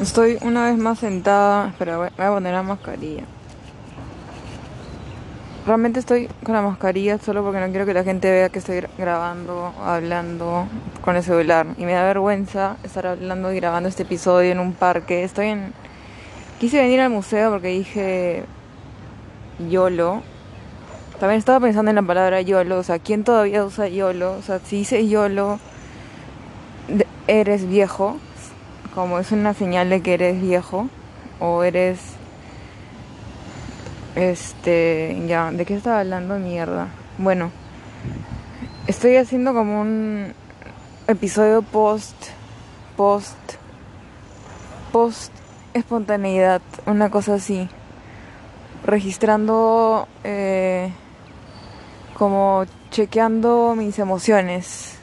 Estoy una vez más sentada, pero voy a poner la mascarilla. Realmente estoy con la mascarilla solo porque no quiero que la gente vea que estoy grabando, hablando con el celular. Y me da vergüenza estar hablando y grabando este episodio en un parque. Estoy en... Quise venir al museo porque dije YOLO. También estaba pensando en la palabra YOLO. O sea, ¿quién todavía usa YOLO? O sea, si dices YOLO, eres viejo como es una señal de que eres viejo o eres este ya de qué estaba hablando mierda bueno estoy haciendo como un episodio post post post espontaneidad una cosa así registrando eh, como chequeando mis emociones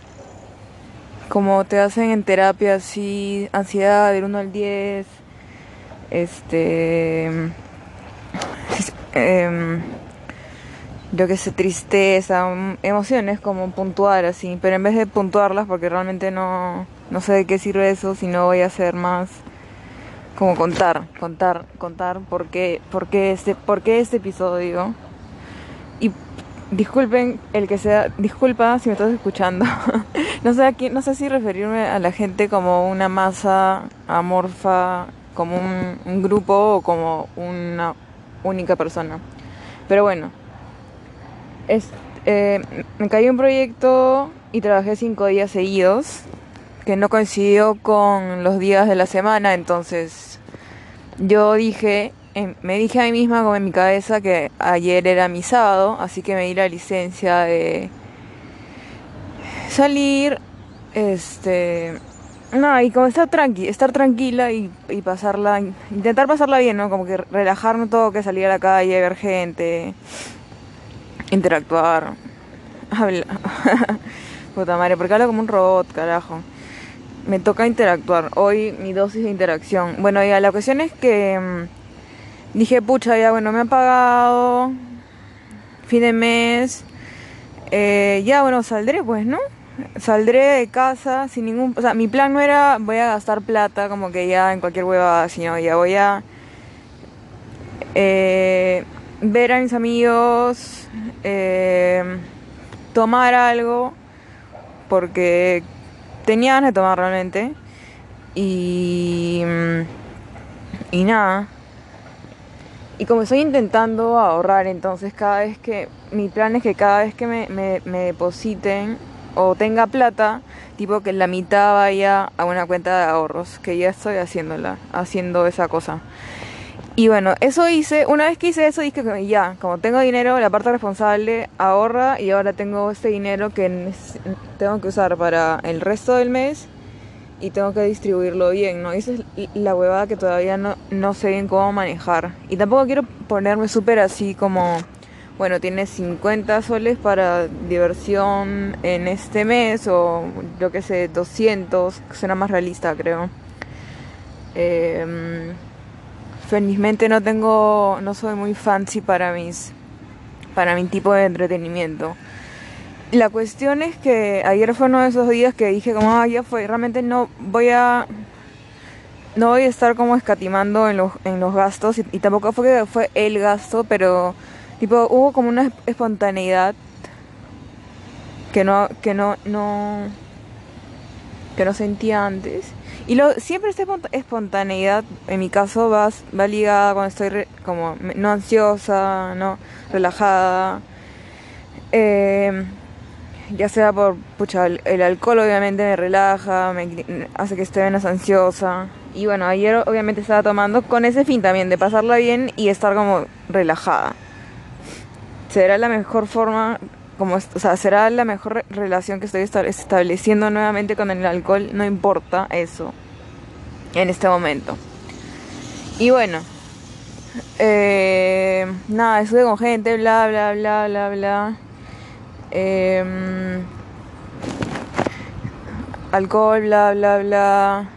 como te hacen en terapia, así, ansiedad del 1 al 10, este, eh, yo que sé, tristeza, emociones como puntuar así, pero en vez de puntuarlas, porque realmente no, no sé de qué sirve eso, si no voy a hacer más como contar, contar, contar por qué, por qué este, por qué este episodio. Disculpen el que sea, disculpa si me estás escuchando. no sé aquí, no sé si referirme a la gente como una masa amorfa, como un, grupo o como una única persona. Pero bueno, eh, me cayó un proyecto y trabajé cinco días seguidos, que no coincidió con los días de la semana, entonces yo dije, me dije a mí misma como en mi cabeza que ayer era mi sábado, así que me di la licencia de salir, este, no, y como estar tranqui, estar tranquila y, pasarla, intentar pasarla bien, ¿no? Como que relajarme todo, que salir a la calle, ver gente, interactuar, hablar. Puta madre, porque hablo como un robot, carajo. Me toca interactuar. Hoy mi dosis de interacción. Bueno, ya la cuestión es que mm, dije, pucha, ya bueno, me ha pagado, fin de mes, eh, ya bueno, saldré pues, ¿no? Saldré de casa sin ningún... O sea, mi plan no era voy a gastar plata como que ya en cualquier hueva, sino ya voy a eh, ver a mis amigos, eh, tomar algo, porque tenía ganas de tomar realmente. Y... Y nada. Y como estoy intentando ahorrar, entonces cada vez que, mi plan es que cada vez que me, me, depositen o tenga plata, tipo que la mitad vaya a una cuenta de ahorros, que ya estoy haciéndola, haciendo esa cosa. Y bueno, eso hice, una vez que hice eso dije que ya, como tengo dinero, la parte responsable ahorra y ahora tengo este dinero que tengo que usar para el resto del mes y tengo que distribuirlo bien, ¿no? esa es la huevada que todavía no, no sé bien cómo manejar. Y tampoco quiero ponerme súper así como, bueno, tienes 50 soles para diversión en este mes o yo qué sé, 200, que suena más realista creo. Eh, felizmente no tengo, no soy muy fancy para mis, para mi tipo de entretenimiento. La cuestión es que ayer fue uno de esos días que dije como, ah, fue, realmente no voy a... No voy a estar como escatimando en los, en los gastos y, tampoco fue que fue el gasto, pero tipo hubo como una espontaneidad que no, que no, no, que no sentía antes. Y lo, siempre esta espontaneidad, en mi caso, va, va ligada cuando estoy como no ansiosa, no relajada. Eh, ya sea por, pucha, el, alcohol obviamente me relaja, me hace que esté menos ansiosa. Y bueno, ayer obviamente estaba tomando con ese fin también de pasarla bien y estar como relajada. Será la mejor forma, como, o sea, será la mejor relación que estoy estableciendo nuevamente con el alcohol, no importa eso, en este momento. Y bueno, eh, nada, estuve con gente, bla, bla, bla, bla, bla. Em, alcohol, bla, bla, bla.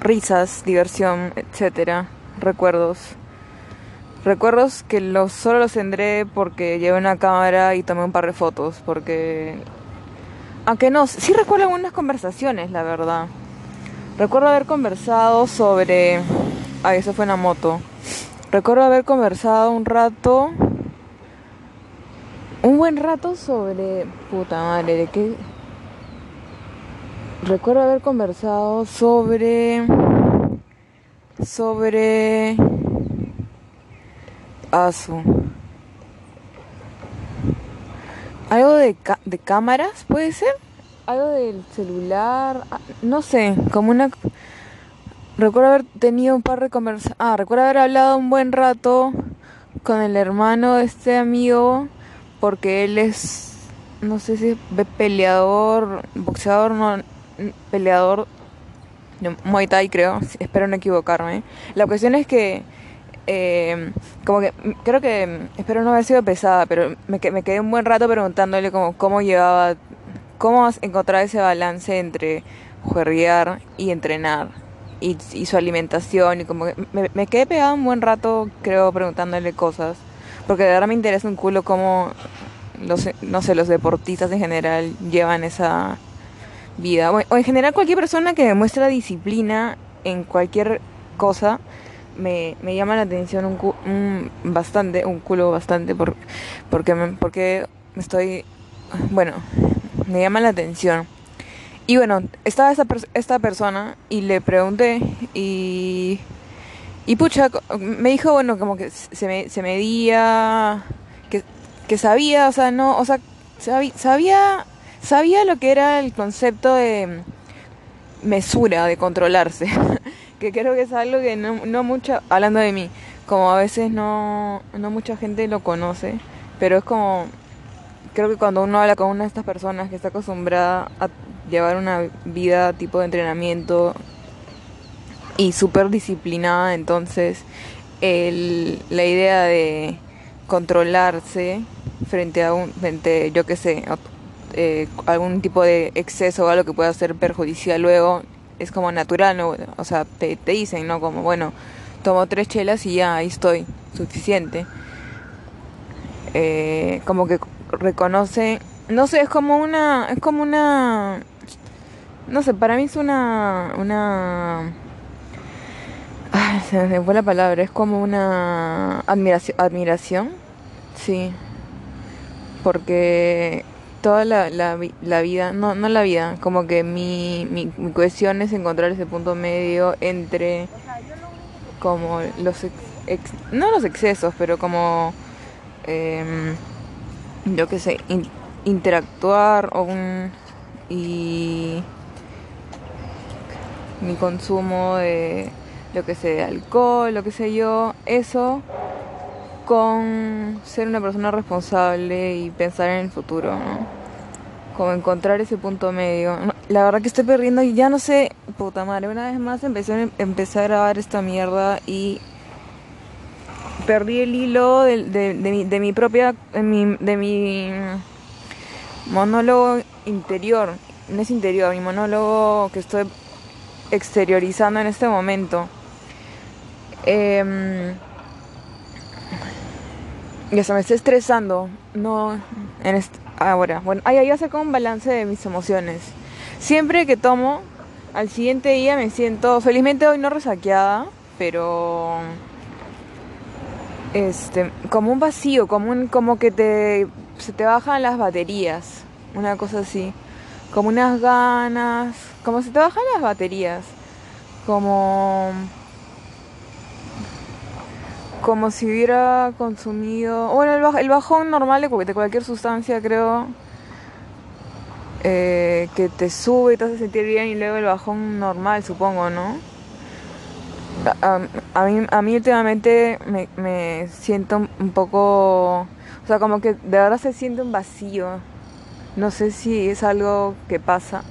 risas, diversión, etcétera. Recuerdos. Recuerdos que los, solo los tendré porque llevé una cámara y tomé un par de fotos. Porque. Aunque no, sí recuerdo algunas conversaciones, la verdad. Recuerdo haber conversado sobre... Ah, eso fue en la moto. Recuerdo haber conversado un rato... Un buen rato sobre... Puta madre, ¿de qué? Recuerdo haber conversado sobre... Sobre... Asu. Algo de, de cámaras, puede ser algo del celular, ah, no sé, como una... Recuerdo haber tenido un par de conversaciones, ah, recuerdo haber hablado un buen rato con el hermano de este amigo, porque él es, no sé si es peleador, boxeador, no, peleador de Muay Thai creo, espero no equivocarme. La cuestión es que, eh, como que, creo que, espero no haber sido pesada, pero me, me quedé un buen rato preguntándole como cómo llevaba cómo encontrar ese balance entre juerguear y entrenar y, su alimentación y como que me, quedé pegado un buen rato creo preguntándole cosas porque de verdad me interesa un culo cómo los no sé los deportistas en general llevan esa vida o, en general cualquier persona que demuestra disciplina en cualquier cosa me, me llama la atención un, bastante un culo bastante por, porque me, porque estoy bueno me llama la atención. Y bueno, estaba esta, esta persona y le pregunté y... Y pucha, me dijo, bueno, como que se, me, se medía, que, que sabía, o sea, no, o sea, sabía, sabía lo que era el concepto de mesura, de controlarse, que creo que es algo que no, no mucha, hablando de mí, como a veces no, no mucha gente lo conoce, pero es como creo que cuando uno habla con una de estas personas que está acostumbrada a llevar una vida tipo de entrenamiento y súper disciplinada, entonces el, la idea de controlarse frente a un, frente, yo qué sé, eh, algún tipo de exceso o algo que pueda ser perjudicial luego, es como natural, ¿no? O sea, te, te dicen, ¿no? Como, bueno, tomo tres chelas y ya, ahí estoy, suficiente. Eh, como que reconoce, no sé, es como una, es como una, no sé, para mí es una, una, se fue la palabra, es como una admiración, admiración, sí, porque toda la, la, vida, no, no la vida, como que mi, mi, cuestión es encontrar ese punto medio entre como los, no los excesos, pero como... Eh, yo qué sé, interactuar o un, y mi consumo de lo que sé, alcohol, lo que sé yo, eso con ser una persona responsable y pensar en el futuro, ¿no? Como encontrar ese punto medio. La verdad que estoy perdiendo y ya no sé, puta madre, una vez más empecé, empecé a grabar esta mierda y perdí el hilo de, de, mi, de mi, propia, de mi monólogo interior, no es interior, mi monólogo que estoy exteriorizando en este momento. Eh, ya se me está estresando, no en ahora. Bueno, ahí voy a hacer como un balance de mis emociones. Siempre que tomo, al siguiente día me siento, felizmente hoy no resaqueada, pero este, como un vacío, como un, como que te, se te bajan las baterías, una cosa así, como unas ganas, como se te bajan las baterías, como, como si hubiera consumido, bueno, el, el bajón normal de, de cualquier sustancia creo, eh, que te sube y te hace sentir bien y luego el bajón normal, supongo, ¿no? a, mí, a mí últimamente me, me siento un poco, o sea, como que de verdad se siente un vacío. No sé si es algo que pasa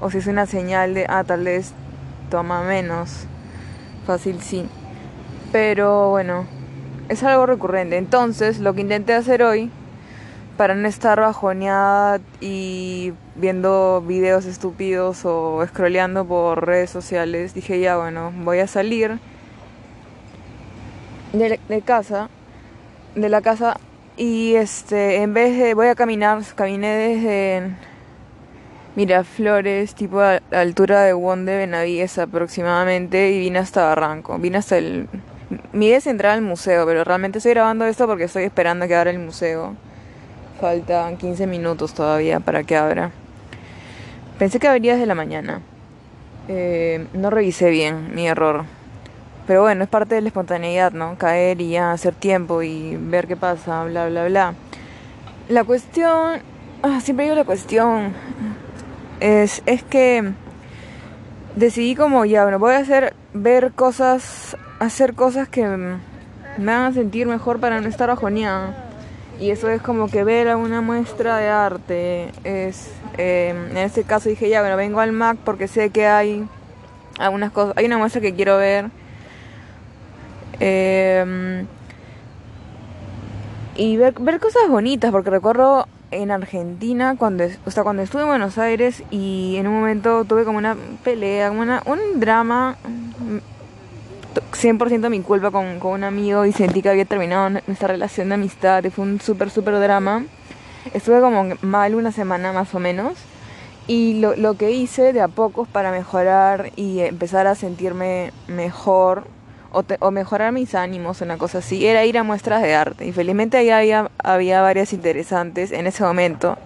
o si es una señal de, ah, tal vez toma menos. Fácil sí. Pero bueno, es algo recurrente. Entonces, lo que intenté hacer hoy para no estar bajoneada y viendo videos estúpidos o scrolleando por redes sociales, dije ya bueno, voy a salir de, casa, de la casa y este, en vez de voy a caminar, caminé desde Miraflores, tipo a altura de Won de Benavides aproximadamente, y vine hasta Barranco. Vine hasta el... Mi idea es entrar al museo, pero realmente estoy grabando esto porque estoy esperando que abra el museo. Faltan 15 minutos todavía para que abra. Pensé que abría desde la mañana. Eh, no revisé bien mi error. Pero bueno, es parte de la espontaneidad, ¿no? Caer y ya hacer tiempo y ver qué pasa, bla, bla, bla. La cuestión... Ah, siempre digo la cuestión es, es que decidí como ya, bueno, voy a hacer, ver cosas, hacer cosas que me hagan sentir mejor para no estar bajoneada. Y eso es como que ver una muestra de arte. Es, em, en este caso dije, ya, bueno, vengo al Mac porque sé que hay algunas cosas, hay una muestra que quiero ver. Em, y ver, ver cosas bonitas, porque recuerdo en Argentina, cuando, o sea, cuando estuve en Buenos Aires y en un momento tuve como una pelea, como una, un drama, 100% mi culpa con, con un amigo y sentí que había terminado nuestra relación de amistad y fue un súper, súper drama. Estuve como mal una semana más o menos y lo, lo que hice de a pocos para mejorar y empezar a sentirme mejor o, mejorar mis ánimos, una cosa así, era ir a muestras de arte. Y felizmente ahí había, había varias interesantes en ese momento.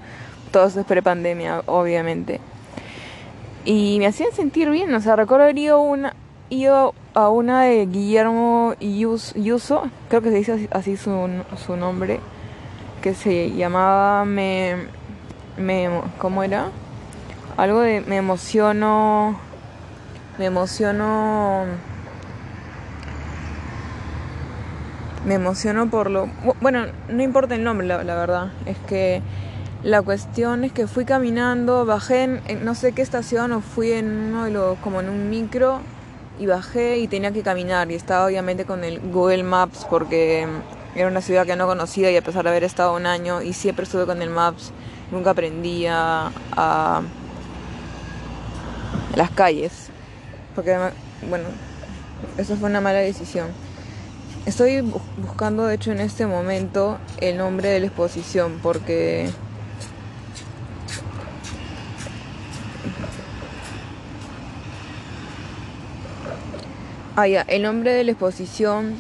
Todo eso es pre-pandemia, obviamente. Y me hacían sentir bien, o sea, recuerdo haber ido, una, ido a una de Guillermo Yuso, creo que se dice así su, su nombre, que se llamaba Me, me... ¿Cómo era? Algo de me emociono... Me emociono me emociono por lo... Bueno, no importa el nombre, la, verdad. Es que la cuestión es que fui caminando, bajé en, no sé qué estación o fui en uno de los... como en un micro y bajé y tenía que caminar y estaba obviamente con el Google Maps porque era una ciudad que no conocía y a pesar de haber estado un año y siempre estuve con el Maps, nunca aprendí a, a las calles. Porque, bueno, eso fue una mala decisión. Estoy buscando, de hecho, en este momento el nombre de la exposición porque... Ah, ya, el nombre de la exposición.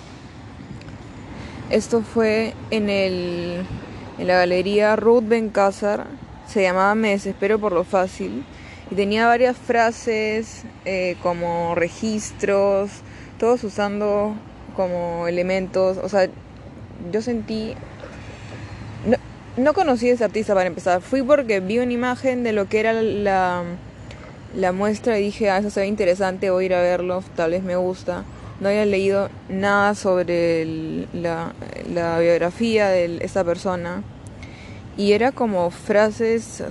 Esto fue en, el, en la galería Ruth Bencázar. Se llamaba Me desespero por lo fácil. Y tenía varias frases eh, como registros, todos usando como elementos, o sea, yo sentí... No, no conocí a ese artista para empezar, fui porque vi una imagen de lo que era la, la muestra y dije, ah, eso se ve interesante, voy a ir a verlo, tal vez me gusta. No había leído nada sobre la, biografía de esa persona. Y era como frases,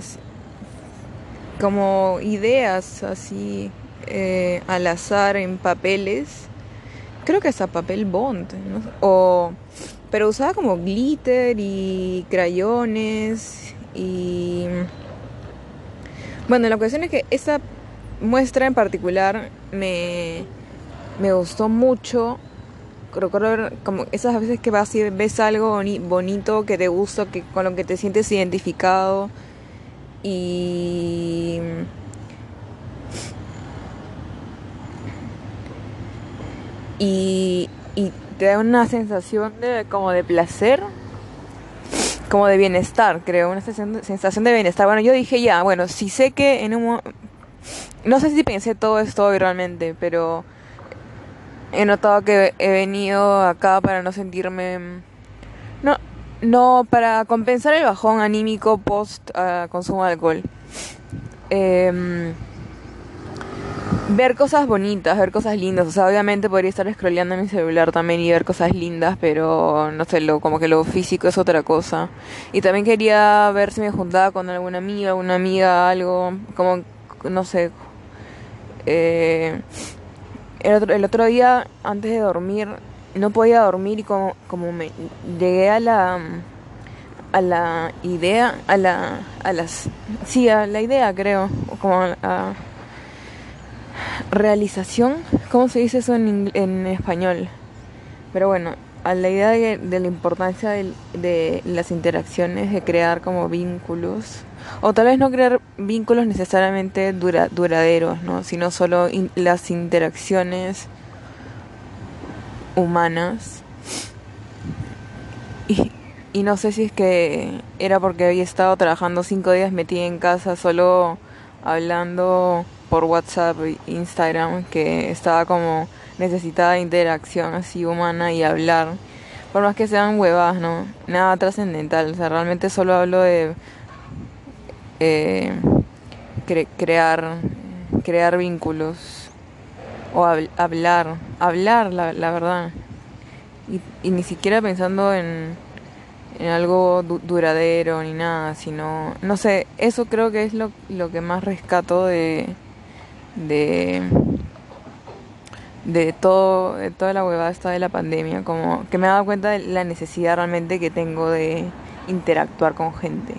como ideas así eh, al azar en papeles creo que hasta papel bond, o, pero usaba como glitter y crayones y... Bueno, la cuestión es que esa muestra en particular me, me gustó mucho. Que como esas veces que vas y ves algo bonito que te gusta, que, con lo que te sientes identificado y y, te da una sensación de como de placer, como de bienestar, creo, una sensación de bienestar. Bueno, yo dije ya, bueno, si sé que en un... No sé si pensé todo esto hoy realmente, pero he notado que he venido acá para no sentirme... No, no, para compensar el bajón anímico post uh, consumo de alcohol. Eh, ver cosas bonitas, ver cosas lindas. O sea, obviamente podría estar scrolleando en mi celular también y ver cosas lindas, pero no sé, lo, como que lo físico es otra cosa. Y también quería ver si me juntaba con alguna amiga, una amiga, algo, como, no sé. Eh, el, otro, el otro día, antes de dormir, no podía dormir y como, como me llegué a la a la idea, a la, a las, sí, a la idea creo, como a, realización, ¿cómo se dice eso en, en español? Pero bueno, a la idea de, la importancia de, las interacciones, de crear como vínculos, o tal vez no crear vínculos necesariamente duraderos, ¿no? sino solo las interacciones humanas. Y, y no sé si es que era porque había estado trabajando cinco días metida en casa solo hablando por WhatsApp e Instagram que estaba como necesitada interacción así humana y hablar. Por más que sean huevas, ¿no? Nada trascendental. O sea, realmente solo hablo de eh, crear, crear vínculos. O hablar. Hablar, la, verdad. Y, ni siquiera pensando en, en algo duradero ni nada, sino... No sé, eso creo que es lo, lo que más rescato de... de de todo de toda la huevada esta de la pandemia como que me he dado cuenta de la necesidad realmente que tengo de interactuar con gente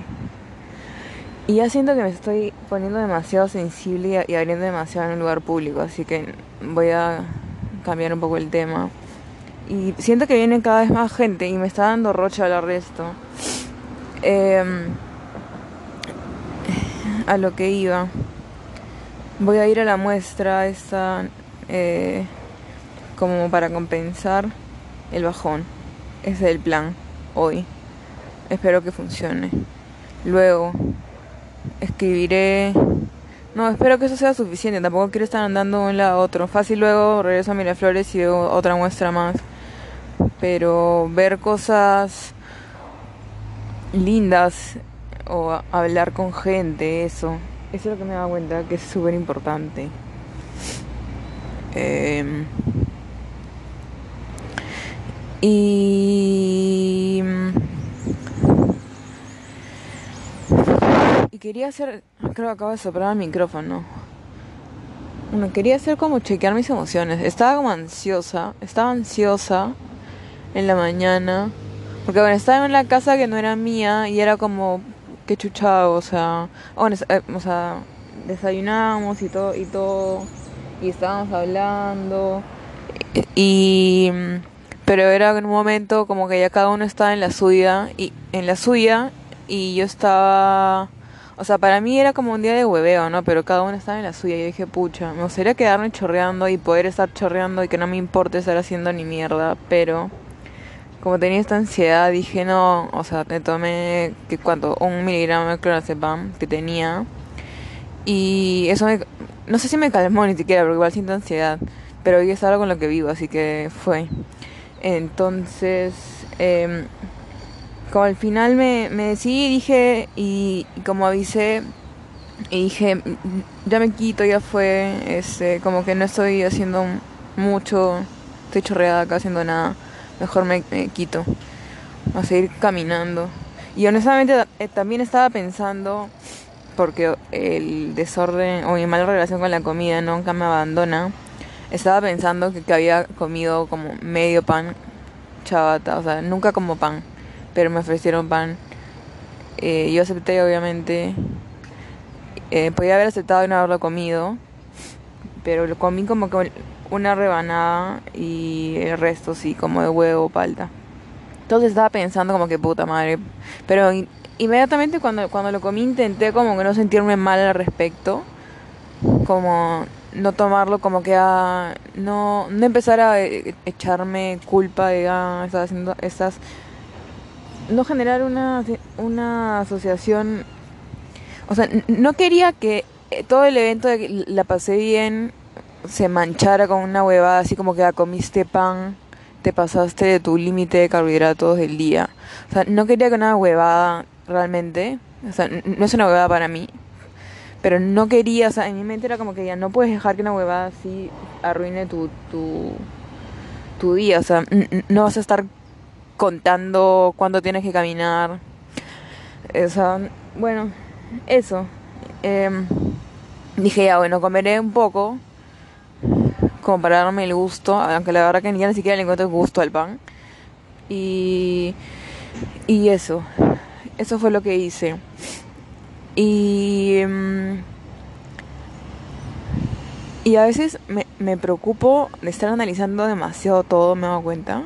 y ya siento que me estoy poniendo demasiado sensible y abriendo demasiado en un lugar público así que voy a cambiar un poco el tema y siento que viene cada vez más gente y me está dando rocha hablar de esto em, a lo que iba voy a ir a la muestra esta eh, como para compensar el bajón. Ese es el plan hoy. Espero que funcione. Luego escribiré. No, espero que eso sea suficiente. Tampoco quiero estar andando de un lado a otro. Fácil luego regreso a Miraflores y veo otra muestra más. Pero ver cosas lindas o hablar con gente, eso. Eso es lo que me da cuenta que es súper importante. Eh, y. Quería hacer. Creo que acabo de soplar el micrófono. Bueno, quería hacer como chequear mis emociones. Estaba como ansiosa. Estaba ansiosa en la mañana. Porque bueno, estaba en la casa que no era mía y era como. Qué chuchado, o sea. Bueno, eh, o sea, desayunamos y todo. Y todo. Y estábamos hablando. Y pero era en un momento como que ya cada uno estaba en la suya y en la suya y yo estaba o sea, para mí era como un día de hueveo, ¿no? Pero cada uno estaba en la suya y yo dije, pucha, me gustaría quedarme chorreando y poder estar chorreando y que no me importe estar haciendo ni mierda, pero como tenía esta ansiedad dije, no, o sea, me tomé, que cuánto, un miligramo de clonazepam que tenía y eso me, no sé si me calmó ni siquiera, porque igual siento ansiedad, pero hoy es algo con lo que vivo, así que fue. Entonces, eh, como al final me, me decidí, dije, y, como avisé, y dije, ya me quito, ya fue, este, como que no estoy haciendo mucho, estoy chorreada acá haciendo nada, mejor me, quito, a seguir caminando. Y honestamente eh, también estaba pensando, porque el desorden o mi mala relación con la comida nunca me abandona, estaba pensando que, había comido como medio pan chabata, o sea, nunca como pan, pero me ofrecieron pan. Eh, yo acepté, obviamente. Eh, podía haber aceptado y no haberlo comido, pero lo comí como que una rebanada y el resto sí, como de huevo, palta. Entonces estaba pensando como que puta madre, pero inmediatamente cuando, cuando lo comí intenté como que no sentirme mal al respecto, como no tomarlo como que a no, no empezar a eh, echarme culpa de ah, haciendo estas no generar una una asociación o sea no quería que eh, todo el evento de que la pasé bien se manchara con una huevada así como que ah, comiste pan te pasaste de tu límite de carbohidratos del día o sea no quería que una huevada realmente o sea no es una huevada para mí pero no quería, o sea, en mi mente era como que ya no puedes dejar que una huevada así arruine tu, tu, tu día, o sea, no vas a estar contando cuándo tienes que caminar, o sea, bueno, eso. Em, dije, ya, bueno, comeré un poco, como para darme el gusto, aunque la verdad que ni siquiera le encuentro el gusto al pan. Y, y eso, eso fue lo que hice. Y, mm, y a veces me, me preocupo de estar analizando demasiado todo, me doy cuenta.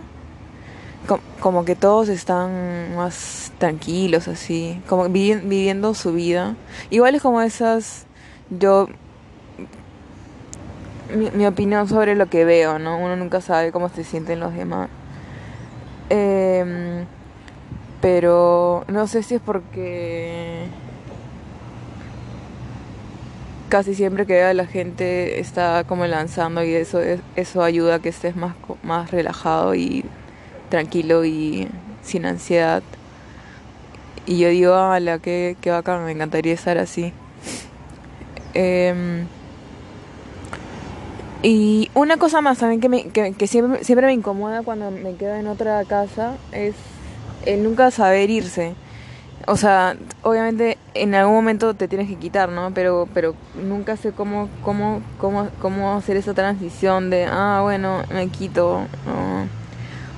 Como que todos están más tranquilos, así, como viviendo su vida. Igual es como esas, yo, mi, opinión sobre lo que veo, ¿no? Uno nunca sabe cómo se sienten los demás. Em, pero no sé si es porque casi siempre que veo a la gente está como lanzando y eso eso ayuda a que estés más más relajado y tranquilo y sin ansiedad. Y yo digo, a la que, que bacán, me encantaría estar así. Em, y una cosa más también que, me, que, siempre, siempre me incomoda cuando me quedo en otra casa es el nunca saber irse. O sea, obviamente en algún momento te tienes que quitar, ¿no? Pero, pero nunca sé cómo, cómo, cómo, cómo hacer esa transición de, ah, bueno, me quito.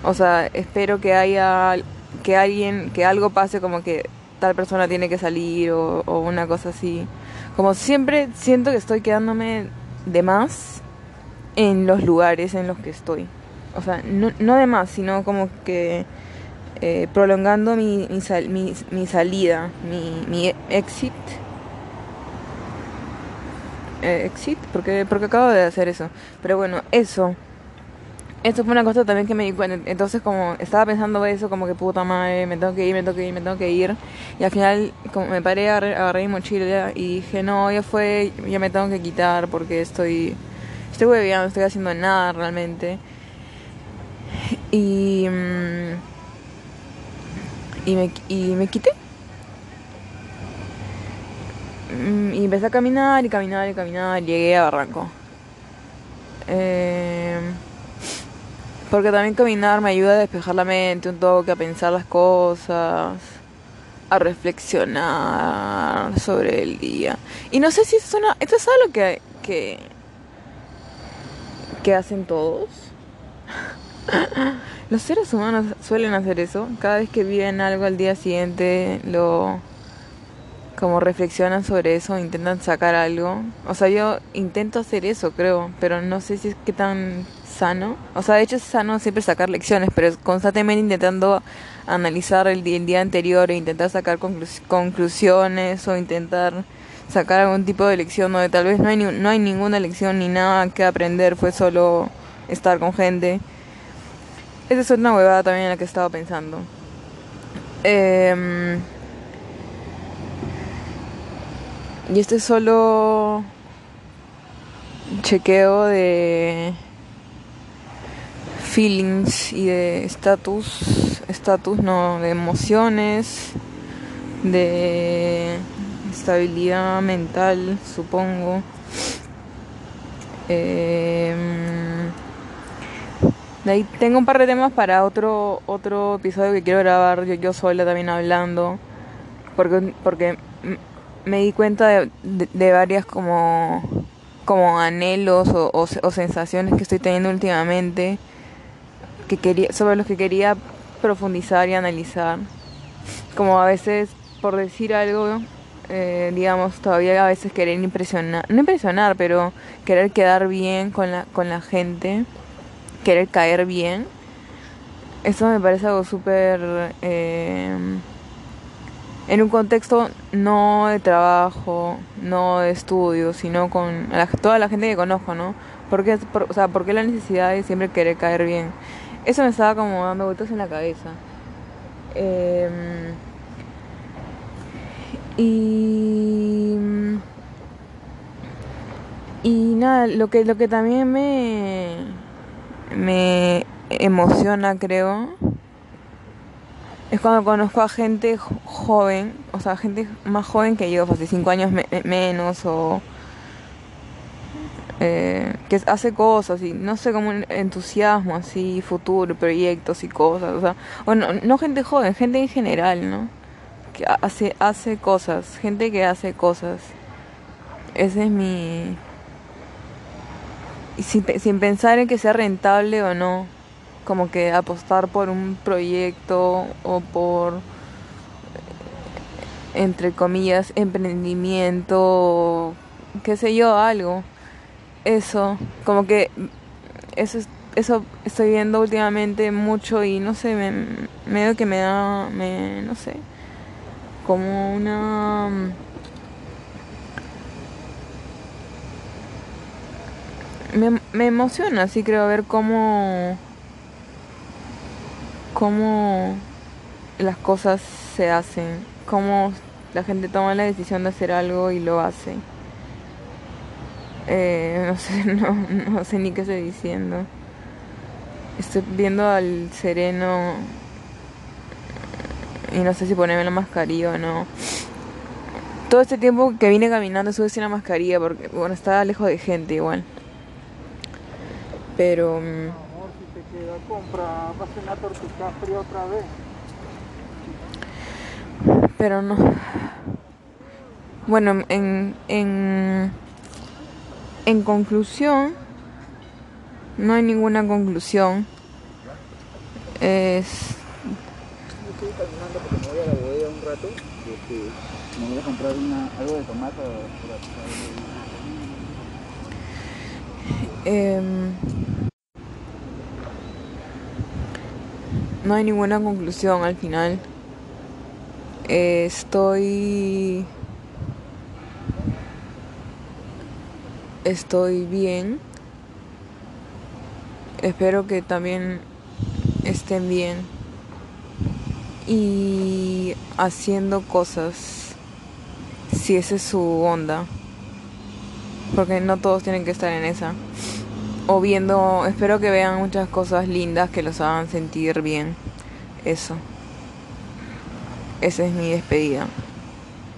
O sea, espero que haya que alguien, que algo pase como que tal persona tiene que salir o, una cosa así. Como siempre siento que estoy quedándome de más en los lugares en los que estoy. O sea, no, no de más, sino como que eh, prolongando mi, mi, salida, mi, mi exit. Eh, exit, porque, porque acabo de hacer eso. Pero bueno, eso esto fue una cosa también que me di cuenta. Entonces, como estaba pensando eso, como que puta madre, me tengo que ir, me tengo que ir, me tengo que ir. Y al final, como me paré, agarré, agarré mi mochila y dije, no, ya fue, ya me tengo que quitar porque estoy, estoy hueveando, no estoy haciendo nada realmente. Y, mm, y, me, y me quité. Mm, y empecé a caminar y caminar y caminar. Llegué a Barranco. Eh, porque también caminar me ayuda a despejar la mente un toque, a pensar las cosas, a reflexionar sobre el día. Y no sé si es, esto es algo que, que, que hacen todos. Los seres humanos suelen hacer eso. Cada vez que viven algo al día siguiente, lo como reflexionan sobre eso, intentan sacar algo. O sea, yo intento hacer eso, creo, pero no sé si es que tan sano. O sea, de hecho es sano siempre sacar lecciones, pero constantemente intentando analizar el día, anterior e intentar sacar conclusiones o intentar sacar algún tipo de lección donde tal vez no hay, no hay ninguna lección ni nada que aprender, fue solo estar con gente. Esa es una huevada también en la que estaba pensando. Eh, y este es solo chequeo de feelings y de estatus, estatus no, de emociones, de estabilidad mental, supongo. Eh, de ahí tengo un par de temas para otro otro episodio que quiero grabar yo, yo sola también hablando porque porque me di cuenta de, de, varias como como anhelos o, o sensaciones que estoy teniendo últimamente que quería, sobre los que quería profundizar y analizar. Como a veces, por decir algo, eh, digamos, todavía a veces querer impresionar, no impresionar, pero querer quedar bien con la, con la gente, querer caer bien. Eso me parece algo súper... Eh, en un contexto no de trabajo, no de estudio, sino con toda la gente que conozco, ¿no? Porque, o sea, ¿por qué la necesidad de siempre querer caer bien? Eso me estaba como dando vueltas en la cabeza. Em, y y nada, lo que lo que también me me emociona, creo, es cuando conozco a gente joven, o sea, gente más joven que yo, hace pues, cinco años menos o eh, que hace cosas y no sé, como un entusiasmo así, futuro, proyectos y cosas, o sea, o no, gente joven, gente en general, ¿no? Que hace, hace cosas, gente que hace cosas. Ese es mi... Sin, sin pensar en que sea rentable o no, como que apostar por un proyecto o por entre comillas emprendimiento qué sé yo algo eso, como que eso es, eso estoy viendo últimamente mucho y no sé, me, medio que me da, me, no sé, como una... Me, me emociona, sí creo, ver cómo, cómo las cosas se hacen, cómo la gente toma la decisión de hacer algo y lo hace. Eh, no sé, no, no sé ni qué estoy diciendo. Estoy viendo al sereno y no sé si ponerme la mascarilla o no. Todo este tiempo que vine caminando sube sin la mascarilla porque, bueno, estaba lejos de gente igual. Pero... Mm, amor, si te queda, compra, vas a una tortita fría otra vez. Pero no... Bueno, en... en en conclusión, no hay ninguna conclusión. Es. Estoy caminando porque me voy a la bodega un rato. Este, me voy a comprar una, algo de tomate. Eh, no hay ninguna conclusión al final. Estoy estoy bien. Espero que también estén bien. Y haciendo cosas. Si esa es su onda. Porque no todos tienen que estar en esa. O viendo, espero que vean muchas cosas lindas que los hagan sentir bien. Eso. Esa es mi despedida.